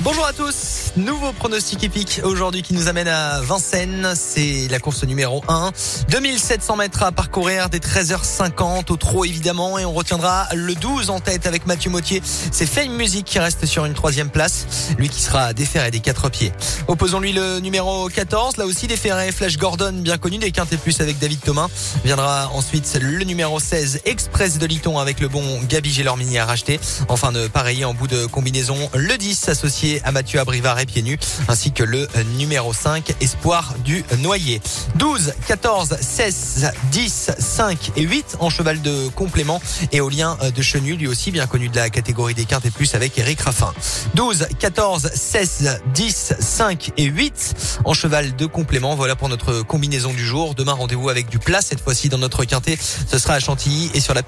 Bonjour à tous, nouveau pronostic épique aujourd'hui qui nous amène à Vincennes, c'est la course numéro 1, 2700 mètres à parcourir, des 13h50 au trot évidemment. Et on retiendra le 12 en tête avec Mathieu Mautier, c'est Fame Music qui reste sur une troisième place, lui qui sera déféré des quatre pieds. Opposons-lui le numéro 14, là aussi déféré Flash Gordon bien connu des quintés plus avec David Thomas, viendra ensuite le numéro 16 Express de Liton avec le bon Gabi Gélormini à racheter, enfin de pareil en bout de combinaison. Le 10 associé à Mathieu Abrivard et pieds nus, ainsi que le numéro 5, Espoir du Noyer. 12, 14, 16, 10, 5 et 8 en cheval de complément. Éolien de Chenu, lui aussi bien connu de la catégorie des quintes et plus avec Eric Raffin. 12, 14, 16, 10, 5 et 8 en cheval de complément. Voilà pour notre combinaison du jour. Demain, rendez-vous avec du plat cette fois-ci dans notre quintet. Ce sera à Chantilly et sur la